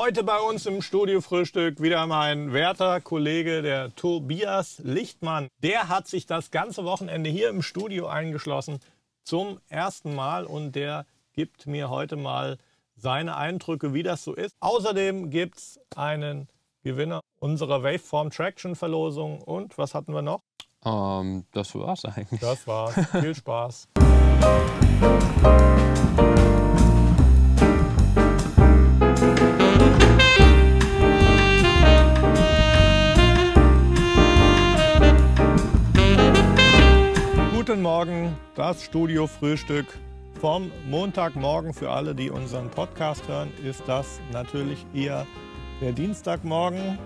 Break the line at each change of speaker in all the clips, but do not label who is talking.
Heute bei uns im Studiofrühstück wieder mein werter Kollege, der Tobias Lichtmann. Der hat sich das ganze Wochenende hier im Studio eingeschlossen zum ersten Mal und der gibt mir heute mal seine Eindrücke, wie das so ist. Außerdem gibt es einen Gewinner unserer Waveform Traction Verlosung. Und was hatten wir noch?
Ähm, das war's eigentlich.
Das war's. Viel Spaß. Das Studio Frühstück vom Montagmorgen. Für alle, die unseren Podcast hören, ist das natürlich eher der Dienstagmorgen.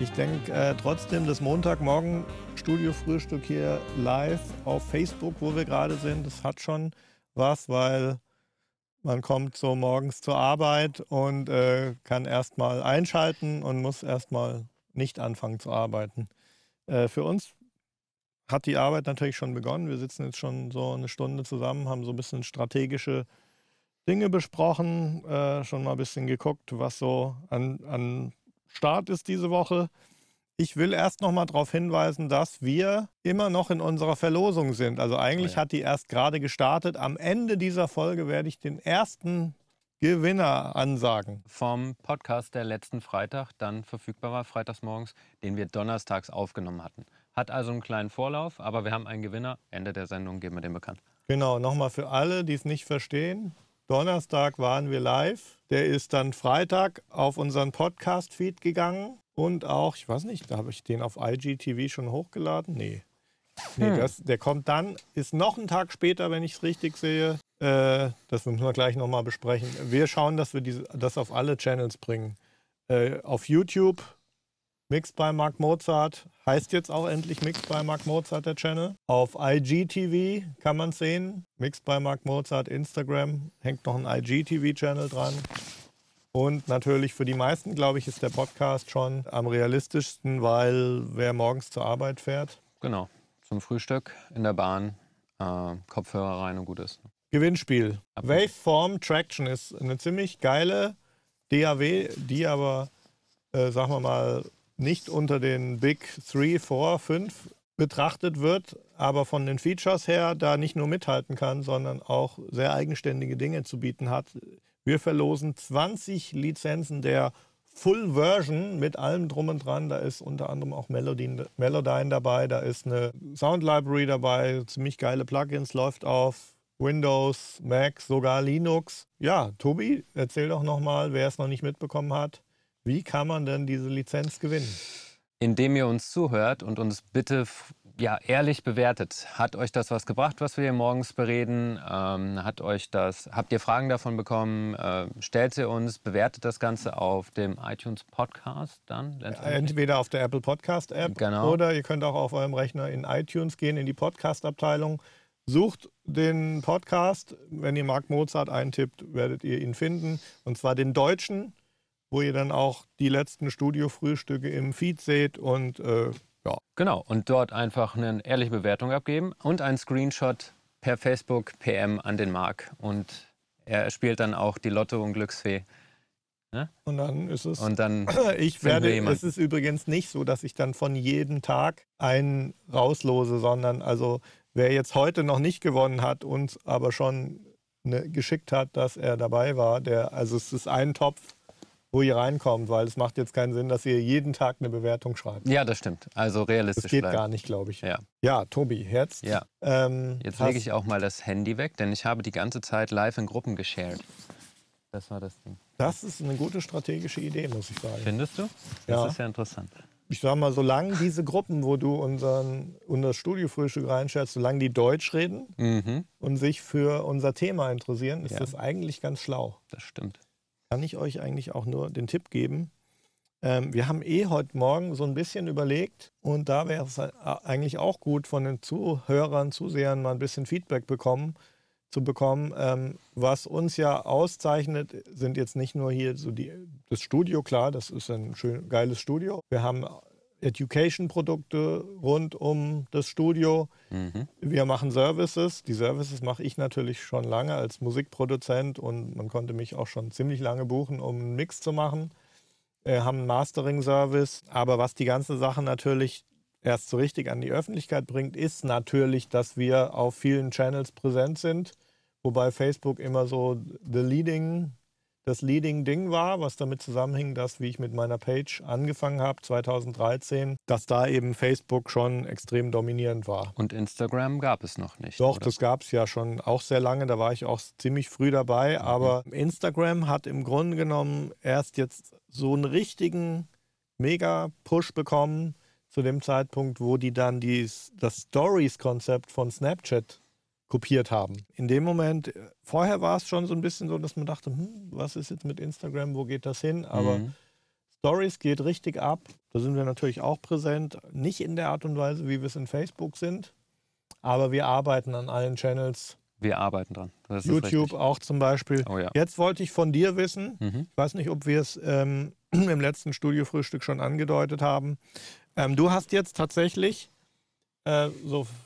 Ich denke äh, trotzdem, das Montagmorgen Studio-Frühstück hier live auf Facebook, wo wir gerade sind, das hat schon was, weil man kommt so morgens zur Arbeit und äh, kann erstmal einschalten und muss erstmal nicht anfangen zu arbeiten. Äh, für uns hat die Arbeit natürlich schon begonnen. Wir sitzen jetzt schon so eine Stunde zusammen, haben so ein bisschen strategische Dinge besprochen, äh, schon mal ein bisschen geguckt, was so an, an Start ist diese Woche. Ich will erst noch mal darauf hinweisen, dass wir immer noch in unserer Verlosung sind. Also eigentlich oh ja. hat die erst gerade gestartet. Am Ende dieser Folge werde ich den ersten Gewinner ansagen.
Vom Podcast, der letzten Freitag dann verfügbar war, freitags morgens, den wir donnerstags aufgenommen hatten. Hat also einen kleinen Vorlauf, aber wir haben einen Gewinner. Ende der Sendung geben wir den bekannt.
Genau, nochmal für alle, die es nicht verstehen. Donnerstag waren wir live. Der ist dann Freitag auf unseren Podcast-Feed gegangen. Und auch, ich weiß nicht, da habe ich den auf IGTV schon hochgeladen? Nee. Nee, hm. das, der kommt dann, ist noch einen Tag später, wenn ich es richtig sehe. Äh, das müssen wir gleich nochmal besprechen. Wir schauen, dass wir diese, das auf alle Channels bringen. Äh, auf YouTube Mixed by Mark Mozart heißt jetzt auch endlich Mixed by Mark Mozart der Channel. Auf IGTV kann man es sehen. Mixed by Mark Mozart Instagram hängt noch ein IGTV-Channel dran. Und natürlich für die meisten, glaube ich, ist der Podcast schon am realistischsten, weil wer morgens zur Arbeit fährt.
Genau, zum Frühstück in der Bahn, äh, Kopfhörer rein und gut ist.
Gewinnspiel. Waveform Traction ist eine ziemlich geile DAW, die aber, äh, sagen wir mal, nicht unter den Big 3, 4, 5 betrachtet wird, aber von den Features her da nicht nur mithalten kann, sondern auch sehr eigenständige Dinge zu bieten hat. Wir verlosen 20 Lizenzen der Full Version mit allem drum und dran. Da ist unter anderem auch Melodyne, Melodyne dabei, da ist eine Sound Library dabei, ziemlich geile Plugins, läuft auf Windows, Mac, sogar Linux. Ja, Tobi, erzähl doch nochmal, wer es noch nicht mitbekommen hat. Wie kann man denn diese Lizenz gewinnen?
Indem ihr uns zuhört und uns bitte ja, ehrlich bewertet. Hat euch das was gebracht, was wir hier morgens bereden? Ähm, hat euch das, habt ihr Fragen davon bekommen? Äh, stellt sie uns, bewertet das Ganze auf dem iTunes Podcast dann?
Entweder auf der Apple Podcast App genau. oder ihr könnt auch auf eurem Rechner in iTunes gehen, in die Podcast-Abteilung. Sucht den Podcast. Wenn ihr Mark Mozart eintippt, werdet ihr ihn finden. Und zwar den deutschen wo ihr dann auch die letzten Studio-Frühstücke im Feed seht und äh, ja.
Genau, und dort einfach eine ehrliche Bewertung abgeben und einen Screenshot per Facebook PM an den Marc. Und er spielt dann auch die Lotto- und Glücksfee.
Ne? Und dann ist es.
Und dann
ich werde. Es ist übrigens nicht so, dass ich dann von jedem Tag einen rauslose, sondern also wer jetzt heute noch nicht gewonnen hat, uns aber schon ne, geschickt hat, dass er dabei war, der, also es ist ein Topf wo ihr reinkommt, weil es macht jetzt keinen Sinn, dass ihr jeden Tag eine Bewertung schreibt.
Ja, das stimmt. Also realistisch.
Das geht
bleiben.
gar nicht, glaube ich.
Ja.
ja, Tobi, jetzt.
Ja. Ähm, jetzt lege ich auch mal das Handy weg, denn ich habe die ganze Zeit live in Gruppen geshared. Das war das Ding.
Das ist eine gute strategische Idee, muss ich sagen.
Findest du? Das ja. ist ja interessant.
Ich sag mal, solange diese Gruppen, wo du unseren, unser Studiofrühstück reinstellst, solange die Deutsch reden mhm. und sich für unser Thema interessieren, ist ja. das eigentlich ganz schlau.
Das stimmt
kann ich euch eigentlich auch nur den Tipp geben. Ähm, wir haben eh heute Morgen so ein bisschen überlegt und da wäre es eigentlich auch gut von den Zuhörern, Zusehern mal ein bisschen Feedback bekommen, zu bekommen. Ähm, was uns ja auszeichnet, sind jetzt nicht nur hier so die, das Studio, klar, das ist ein schön geiles Studio. Wir haben Education-Produkte rund um das Studio.
Mhm.
Wir machen Services. Die Services mache ich natürlich schon lange als Musikproduzent und man konnte mich auch schon ziemlich lange buchen, um einen Mix zu machen. Wir haben einen Mastering-Service. Aber was die ganze Sache natürlich erst so richtig an die Öffentlichkeit bringt, ist natürlich, dass wir auf vielen Channels präsent sind. Wobei Facebook immer so the leading das Leading Ding war, was damit zusammenhing, dass, wie ich mit meiner Page angefangen habe, 2013, dass da eben Facebook schon extrem dominierend war.
Und Instagram gab es noch nicht.
Doch,
oder?
das gab es ja schon auch sehr lange, da war ich auch ziemlich früh dabei,
Mhm.
aber Instagram hat im Grunde genommen erst jetzt so einen richtigen Mega-Push bekommen zu dem Zeitpunkt, wo die dann dies, das Stories-Konzept von Snapchat kopiert haben. In dem Moment, äh, vorher war es schon so ein bisschen so, dass man dachte, hm, was ist jetzt mit Instagram, wo geht das hin? Aber
Mhm.
Stories geht richtig ab. Da sind wir natürlich auch präsent. Nicht in der Art und Weise, wie wir es in Facebook sind, aber wir arbeiten an allen Channels.
Wir arbeiten dran.
YouTube auch zum Beispiel.
Oh ja.
Jetzt wollte ich von dir wissen,
Mhm.
ich weiß nicht, ob wir es ähm, im letzten Studiofrühstück schon angedeutet haben. Ähm, du hast jetzt tatsächlich, äh, sofern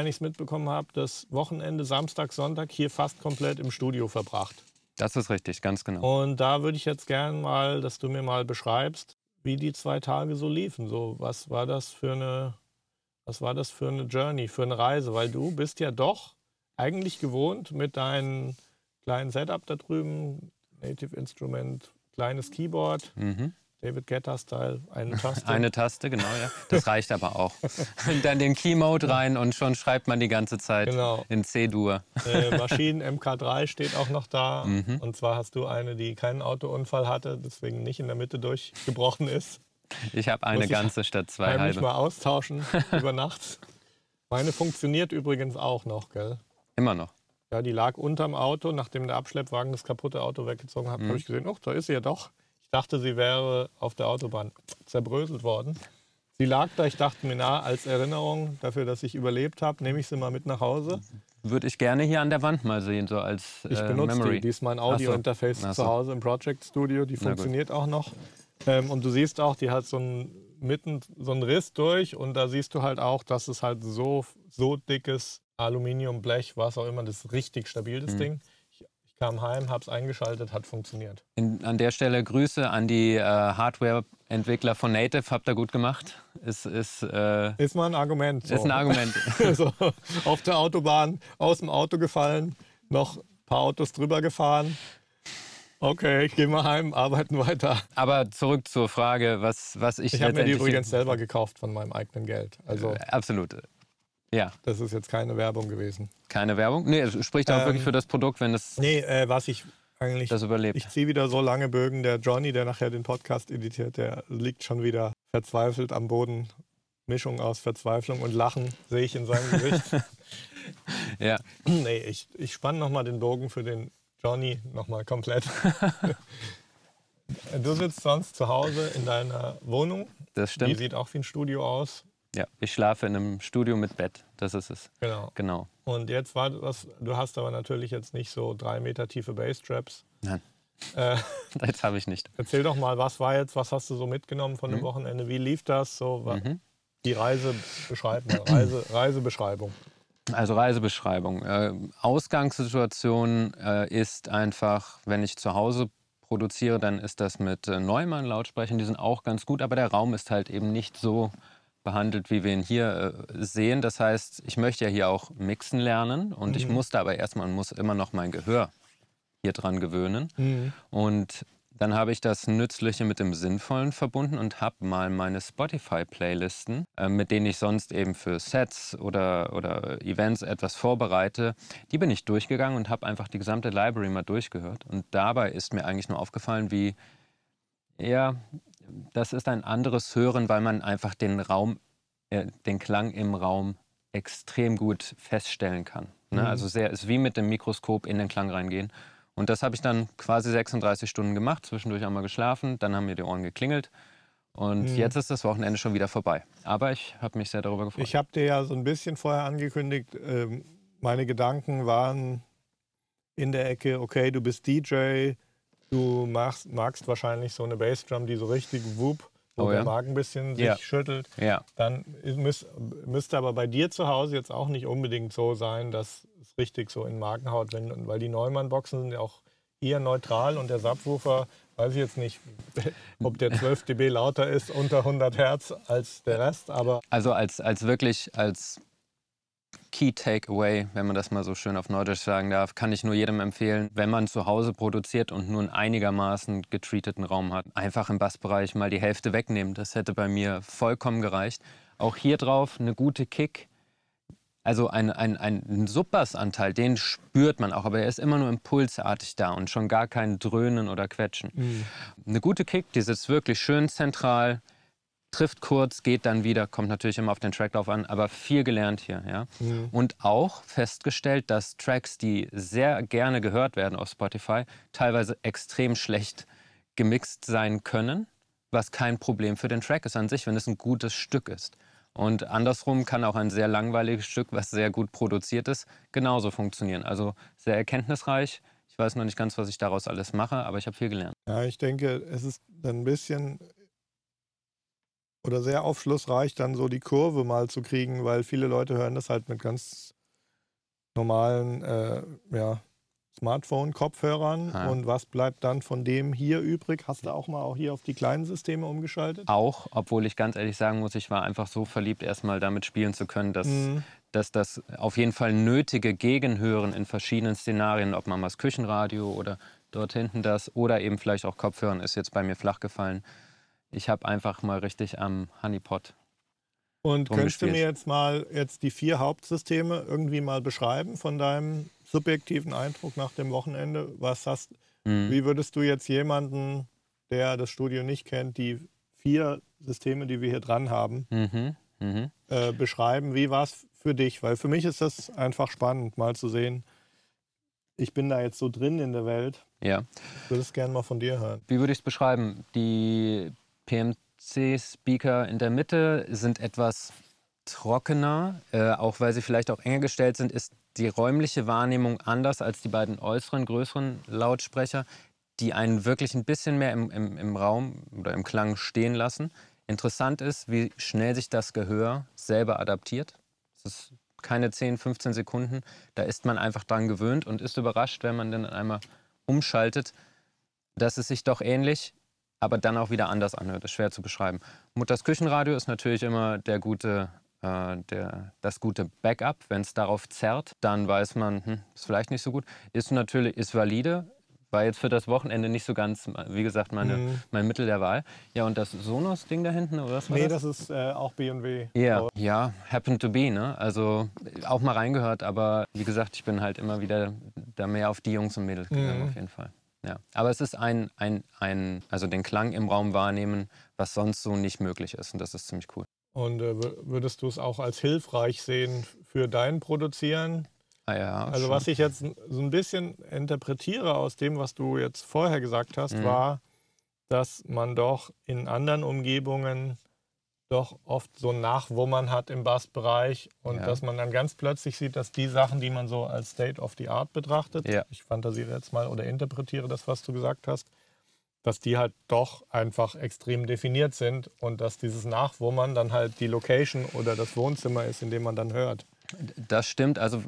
ich es mitbekommen habe, das Wochenende Samstag, Sonntag hier fast komplett im Studio verbracht.
Das ist richtig, ganz genau.
Und da würde ich jetzt gern mal, dass du mir mal beschreibst, wie die zwei Tage so liefen. So, was war das für eine, was war das für eine Journey, für eine Reise? Weil du bist ja doch eigentlich gewohnt mit deinem kleinen Setup da drüben, Native Instrument, kleines Keyboard,
Mhm.
David Guetta-Style, eine Taste.
Eine Taste, genau, ja. Das reicht aber auch. Dann den Keymode rein und schon schreibt man die ganze Zeit
Genau.
in C-Dur.
Äh, Maschinen MK3 steht auch noch da.
Mhm.
Und zwar hast du eine, die keinen Autounfall hatte, deswegen nicht in der Mitte durchgebrochen ist.
Ich habe eine
Muss
ganze statt zwei halbe.
mal austauschen über Nacht. Meine funktioniert übrigens auch noch, gell?
Immer noch.
Ja, die lag unterm Auto, nachdem der Abschleppwagen das kaputte Auto weggezogen hat,
Mhm.
habe ich gesehen, oh, da ist sie ja doch. Ich dachte, sie wäre auf der Autobahn zerbröselt worden. Sie lag da, ich dachte mir, na, als Erinnerung dafür, dass ich überlebt habe, nehme ich sie mal mit nach Hause.
Würde ich gerne hier an der Wand mal sehen, so als
Ich
äh,
benutze
Memory.
die. Die ist mein
so.
Audio-Interface
Ach
zu
so.
Hause im Project Studio. Die funktioniert auch noch. Ähm, und du siehst auch, die hat so einen, mitten so einen Riss durch. Und da siehst du halt auch, dass es halt so, so dickes Aluminium, Blech, was auch immer, das ist richtig stabil, das
Mhm.
Ding. Kam heim, habe es eingeschaltet, hat funktioniert.
In, an der Stelle Grüße an die äh, Hardware-Entwickler von Native. Habt ihr gut gemacht. Ist, ist, äh,
Ist mal ein Argument. So.
ist ein Argument.
so, auf der Autobahn aus dem Auto gefallen, noch ein paar Autos drüber gefahren. Okay, ich gehe mal heim, arbeiten weiter.
Aber zurück zur Frage, was, was ich,
Ich habe mir die übrigens selber gekauft von meinem eigenen Geld. Also
Äh, absolut. Ja,
das ist jetzt keine Werbung gewesen.
keine Werbung. Nee, es spricht auch
Ähm,
wirklich für das Produkt, wenn es
Nee, äh, was ich eigentlich.
das überlebt.
ich ziehe wieder so lange Bögen. Der Johnny, der nachher den Podcast editiert, der liegt schon wieder verzweifelt am Boden. Mischung aus Verzweiflung und Lachen sehe ich in seinem Gesicht.
ja.
nee, ich, ich spanne nochmal den Bogen für den Johnny nochmal komplett. du sitzt sonst zu Hause in deiner Wohnung.
Das
Die
stimmt.
sieht auch wie ein Studio aus.
Ja, ich schlafe in einem Studio mit Bett. Das ist es.
Genau.
Genau.
Und jetzt war das, du hast aber natürlich jetzt nicht so drei Meter tiefe Basstraps.
Nein,
Äh,
das habe ich nicht.
erzähl doch mal, was war jetzt, was hast du so mitgenommen von dem
Mhm.
Wochenende? Wie lief das? So,
Mhm.
Die Reise mal, Reise, Reisebeschreibung.
Also Reisebeschreibung. Äh, Ausgangssituation äh, ist einfach, wenn ich zu Hause produziere, dann ist das mit äh, Neumann-Lautsprechern. Die sind auch ganz gut, aber der Raum ist halt eben nicht so behandelt, wie wir ihn hier äh, sehen. Das heißt, ich möchte ja hier auch mixen lernen und ich
Mhm.
musste aber erstmal und muss immer noch mein Gehör hier dran gewöhnen.
Mhm.
Und dann habe ich das Nützliche mit dem Sinnvollen verbunden und habe mal meine Spotify-Playlisten, äh, mit denen ich sonst eben für Sets oder, oder Events etwas vorbereite, die bin ich durchgegangen und habe einfach die gesamte Library mal durchgehört. Und dabei ist mir eigentlich nur aufgefallen, wie, ja, das ist ein anderes Hören, weil man einfach den Raum, äh, den Klang im Raum extrem gut feststellen kann. Ne?
Mhm.
Also sehr, ist wie mit dem Mikroskop in den Klang reingehen. Und das habe ich dann quasi 36 Stunden gemacht, zwischendurch einmal geschlafen, dann haben mir die Ohren geklingelt. Und
Mhm.
jetzt ist das Wochenende schon wieder vorbei. Aber ich habe mich sehr darüber gefreut.
Ich habe dir ja so ein bisschen vorher angekündigt, ähm, meine Gedanken waren in der Ecke, okay, du bist DJ, du machst, magst wahrscheinlich so eine Bassdrum, die so richtig whoop wo
Oh
der
ja?
Magen ein bisschen sich
Ja.
schüttelt,
Ja.
dann müß, müsste aber bei dir zu Hause jetzt auch nicht unbedingt so sein, dass es richtig so in den Magen haut, wenn, weil die Neumann-Boxen sind ja auch eher neutral und der Subwoofer, weiß ich jetzt nicht, ob der 12 dB lauter ist unter 100 Hertz als der Rest, aber
Also als, als wirklich als Key Takeaway, wenn man das mal so schön auf Neudeutsch sagen darf, kann ich nur jedem empfehlen, wenn man zu Hause produziert und nur einen einigermaßen getreateten Raum hat, einfach im Bassbereich mal die Hälfte wegnehmen. Das hätte bei mir vollkommen gereicht. Auch hier drauf eine gute Kick. Also ein, ein, ein Subbassanteil, den spürt man auch, aber er ist immer nur impulsartig da und schon gar kein Dröhnen oder Quetschen. Eine gute Kick, die sitzt wirklich schön zentral, trifft kurz, geht dann wieder, kommt natürlich immer auf den Track drauf an, aber viel gelernt hier. Ja? Und auch festgestellt, dass Tracks, die sehr gerne gehört werden auf Spotify, teilweise extrem schlecht gemixt sein können, was kein Problem für den Track ist an sich, wenn es ein gutes Stück ist. Und andersrum kann auch ein sehr langweiliges Stück, was sehr gut produziert ist, genauso funktionieren. Also sehr erkenntnisreich. Ich weiß noch nicht ganz, was ich daraus alles mache, aber ich habe viel gelernt.
Ja, ich denke, es ist ein bisschen oder sehr aufschlussreich, dann so die Kurve mal zu kriegen, weil viele Leute hören das halt mit ganz normalen äh, ja, Smartphone-Kopfhörern.
Ja.
Und was bleibt dann von dem hier übrig? Hast du auch mal auch hier auf die kleinen Systeme umgeschaltet?
Auch, obwohl ich ganz ehrlich sagen muss, ich war einfach so verliebt, erstmal damit spielen zu können, dass,
Mhm.
dass das auf jeden Fall nötige Gegenhören in verschiedenen Szenarien, ob man mal das Küchenradio oder dort hinten das oder eben vielleicht auch Kopfhören, ist jetzt bei mir flach gefallen. Ich habe einfach mal richtig am Honeypot.
Und könntest du mir jetzt mal jetzt die vier Hauptsysteme irgendwie mal beschreiben von deinem subjektiven Eindruck nach dem Wochenende? Was hast,
Mhm.
Wie würdest du jetzt jemanden, der das Studio nicht kennt, die vier Systeme, die wir hier dran haben,
Mhm. Mhm.
äh, beschreiben? Wie war es für dich? Weil für mich ist das einfach spannend, mal zu sehen. Ich bin da jetzt so drin in der Welt.
Ja.
Ich würde es gerne mal von dir hören.
Wie würde ich es beschreiben? Die PMC-Speaker in der Mitte sind etwas trockener, äh, auch weil sie vielleicht auch enger gestellt sind, ist die räumliche Wahrnehmung anders als die beiden äußeren, größeren Lautsprecher, die einen wirklich ein bisschen mehr im, im, im Raum oder im Klang stehen lassen. Interessant ist, wie schnell sich das Gehör selber adaptiert. Es ist keine 10, 15 Sekunden. Da ist man einfach dran gewöhnt und ist überrascht, wenn man dann einmal umschaltet, dass es sich doch ähnlich, aber dann auch wieder anders anhört. Das ist schwer zu beschreiben. Mutters Küchenradio ist natürlich immer der gute, äh, der, das gute Backup. Wenn es darauf zerrt, dann weiß man, hm, ist vielleicht nicht so gut. Ist natürlich ist valide. War jetzt für das Wochenende nicht so ganz, wie gesagt, meine,
Mhm.
mein Mittel der Wahl. Ja, und das Sonos-Ding da hinten, oder was war
Nee,
das?
das ist äh, auch B&W.
Ja, ja, happen to be, ne? Also auch mal reingehört, aber wie gesagt, ich bin halt immer wieder da mehr auf die Jungs und Mädels gegangen,
Mhm.
auf jeden Fall. Ja. Aber es ist ein, ein, ein, also den Klang im Raum wahrnehmen, was sonst so nicht möglich ist. Und das ist ziemlich cool.
Und äh, wür- würdest du es auch als hilfreich sehen für dein Produzieren?
Ah, ja,
Also
schon.
was ich jetzt so ein bisschen interpretiere aus dem, was du jetzt vorher gesagt hast,
Mhm.
war, dass man doch in anderen Umgebungen doch oft so ein Nachwummern hat im Bassbereich und
Ja.
dass man dann ganz plötzlich sieht, dass die Sachen, die man so als State of the Art betrachtet,
Ja.
ich fantasiere jetzt mal oder interpretiere das, was du gesagt hast, dass die halt doch einfach extrem definiert sind und dass dieses Nachwummern dann halt die Location oder das Wohnzimmer ist, in dem man dann hört.
Das stimmt. Also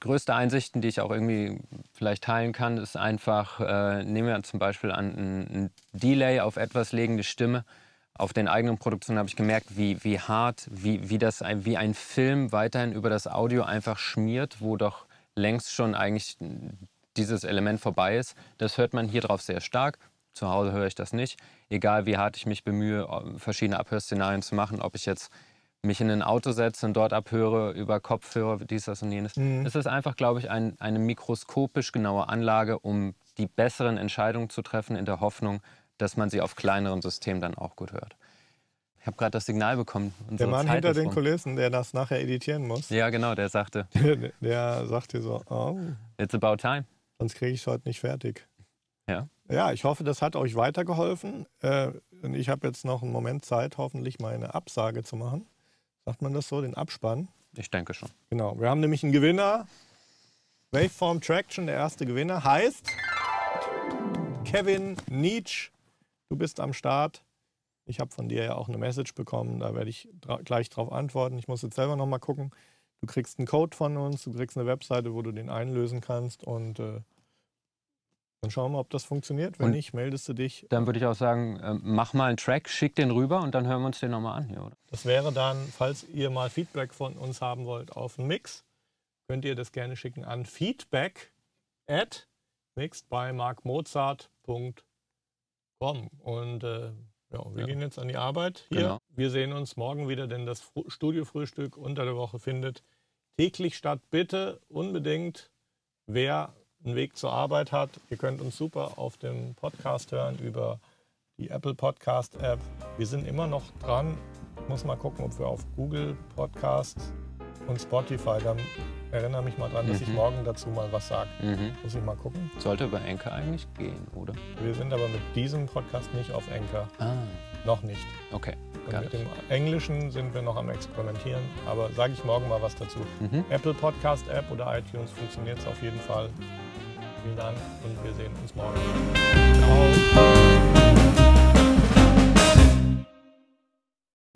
größte Einsichten, die ich auch irgendwie vielleicht teilen kann, ist einfach, äh, nehmen wir zum Beispiel an, ein, Delay auf etwas legen, die Stimme. Auf den eigenen Produktionen habe ich gemerkt, wie, wie hart, wie, wie, das ein, wie ein Film weiterhin über das Audio einfach schmiert, wo doch längst schon eigentlich dieses Element vorbei ist. Das hört man hier drauf sehr stark. Zu Hause höre ich das nicht. Egal wie hart ich mich bemühe, verschiedene Abhörszenarien zu machen, ob ich jetzt mich in ein Auto setze und dort abhöre über Kopfhörer, dies, das und jenes.
Mhm.
Es ist einfach, glaube ich, ein, eine mikroskopisch genaue Anlage, um die besseren Entscheidungen zu treffen, in der Hoffnung, dass man sie auf kleineren Systemen dann auch gut hört. Ich habe gerade das Signal bekommen.
Der Mann
Zeit
hinter den
rum.
Kulissen, der das nachher editieren muss,
Ja, genau, der sagte,
der, der sagt dir so, oh,
it's about time.
sonst kriege ich es heute nicht fertig.
Ja.
Ja, ich hoffe, das hat euch weitergeholfen. Äh, ich habe jetzt noch einen Moment Zeit, hoffentlich meine Absage zu machen. Sagt man das so, den Abspann?
Ich denke schon.
Genau. Wir haben nämlich einen Gewinner. Waveform Traction, der erste Gewinner, heißt Kevin Nietzsch. Du bist am Start. Ich habe von dir ja auch eine Message bekommen, da werde ich dra gleich drauf antworten. Ich muss jetzt selber nochmal gucken. Du kriegst einen Code von uns, du kriegst eine Webseite, wo du den einlösen kannst und äh, dann schauen wir, ob das funktioniert. Wenn
Und
nicht, meldest du dich.
Dann würde ich auch sagen, äh, mach mal einen Track, schick den rüber und dann hören wir uns den nochmal an hier, oder?
Das wäre dann, falls ihr mal Feedback von uns haben wollt auf einen Mix, könnt ihr das gerne schicken an feedback at mixedbymarkmozart.com. Und äh, ja, wir
Ja.
gehen jetzt an die Arbeit hier.
Genau.
Wir sehen uns morgen wieder, denn das Studiofrühstück unter der Woche findet täglich statt. Bitte unbedingt, wer einen Weg zur Arbeit hat, ihr könnt uns super auf dem Podcast hören über die Apple Podcast App. Wir sind immer noch dran. Ich muss mal gucken, ob wir auf Google Podcast und Spotify, dann erinnere mich mal dran, dass ich
Mhm.
morgen dazu mal was sage.
Mhm.
Muss ich mal gucken.
Sollte über Enker eigentlich gehen, oder?
Wir sind aber mit diesem Podcast nicht auf Anchor.
Ah,
Noch nicht.
okay.
Und mit
it.
dem Englischen sind wir noch am Experimentieren. Aber sage ich morgen mal was dazu.
Mhm.
Apple Podcast App oder iTunes funktioniert es auf jeden Fall. Vielen Dank und wir sehen uns morgen. Ciao.